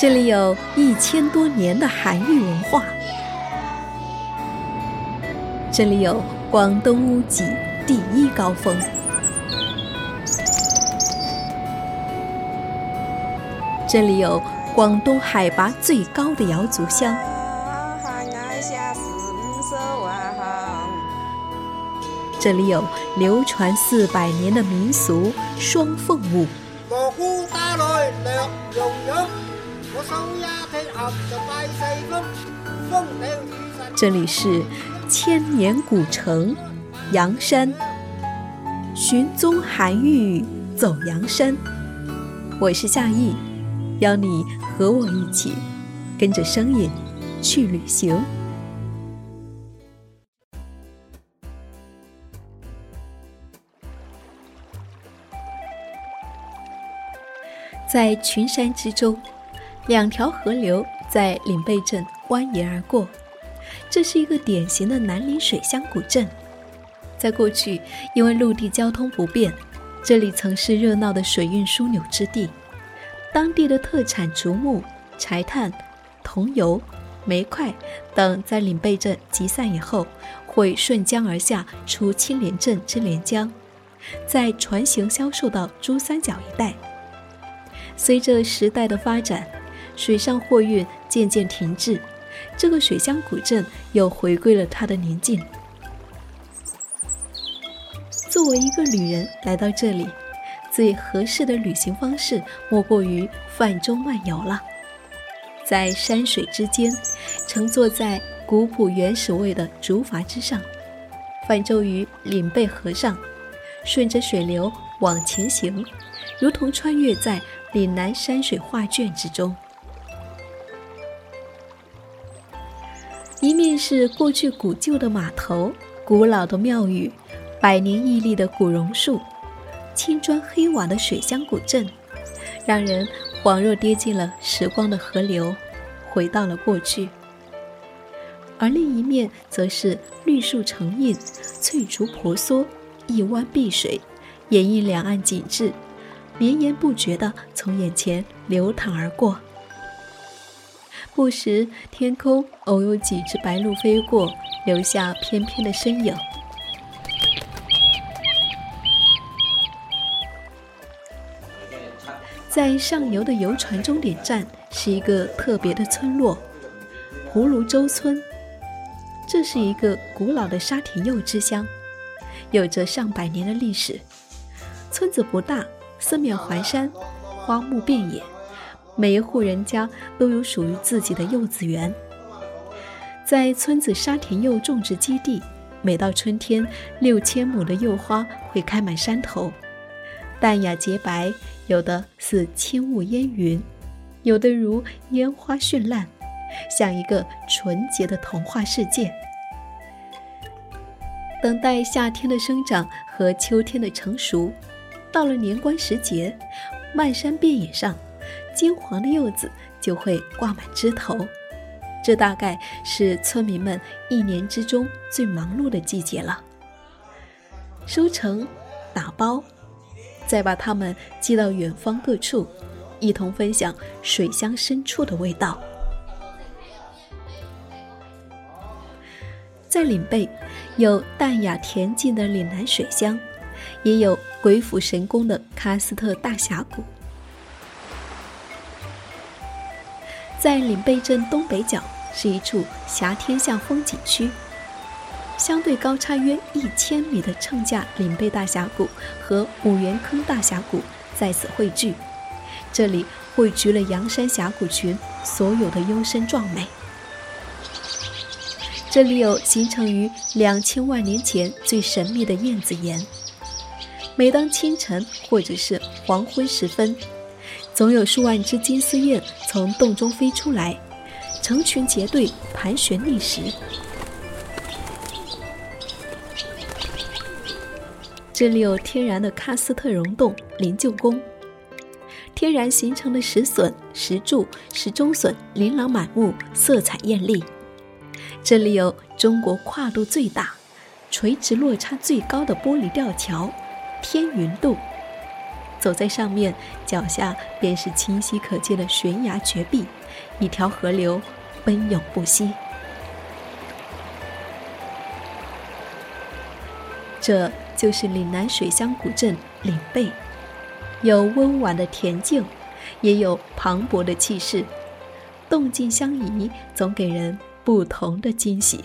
这里有一千多年的韩愈文化，这里有广东屋脊第一高峰，这里有广东海拔最高的瑶族乡。这里有流传四百年的民俗双凤舞。这里是千年古城阳山，寻踪韩愈走阳山。我是夏意，邀你和我一起跟着声音去旅行。在群山之中，两条河流在岭背镇蜿蜒而过。这是一个典型的南岭水乡古镇。在过去，因为陆地交通不便，这里曾是热闹的水运枢纽之地。当地的特产竹木、柴炭、桐油、煤块等，在岭背镇集散以后，会顺江而下，出青莲镇之连江，再船行销售到珠三角一带。随着时代的发展，水上货运渐渐停滞，这个水乡古镇又回归了它的宁静。作为一个旅人来到这里，最合适的旅行方式莫过于泛舟漫游了。在山水之间，乘坐在古朴原始味的竹筏之上，泛舟于岭背河上，顺着水流往前行，如同穿越在。岭南山水画卷之中，一面是过去古旧的码头、古老的庙宇、百年屹立的古榕树、青砖黑瓦的水乡古镇，让人恍若跌进了时光的河流，回到了过去；而另一面则是绿树成荫、翠竹婆娑、一湾碧水，掩映两岸景致。绵延不绝地从眼前流淌而过，不时天空偶有几只白鹭飞过，留下翩翩的身影。在上游的游船终点站是一个特别的村落——葫芦洲村。这是一个古老的沙田柚之乡，有着上百年的历史。村子不大。四面环山，花木遍野，每一户人家都有属于自己的柚子园。在村子沙田柚种植基地，每到春天，六千亩的柚花会开满山头，淡雅洁白，有的似轻雾烟云，有的如烟花绚烂，像一个纯洁的童话世界。等待夏天的生长和秋天的成熟。到了年关时节，漫山遍野上，金黄的柚子就会挂满枝头。这大概是村民们一年之中最忙碌的季节了。收成、打包，再把它们寄到远方各处，一同分享水乡深处的味道。在岭背，有淡雅恬静的岭南水乡。也有鬼斧神工的喀斯特大峡谷，在岭背镇东北角是一处峡天下风景区。相对高差约一千米的称架岭背大峡谷和五元坑大峡谷在此汇聚，这里汇聚了阳山峡谷群所有的幽深壮美。这里有形成于两千万年前最神秘的燕子岩。每当清晨或者是黄昏时分，总有数万只金丝燕从洞中飞出来，成群结队盘旋觅食。这里有天然的喀斯特溶洞灵鹫宫，天然形成的石笋、石柱、石钟笋琳琅满目，色彩艳丽。这里有中国跨度最大、垂直落差最高的玻璃吊桥。天云洞，走在上面，脚下便是清晰可见的悬崖绝壁，一条河流奔涌不息。这就是岭南水乡古镇岭背，有温婉的恬静，也有磅礴的气势，动静相宜，总给人不同的惊喜。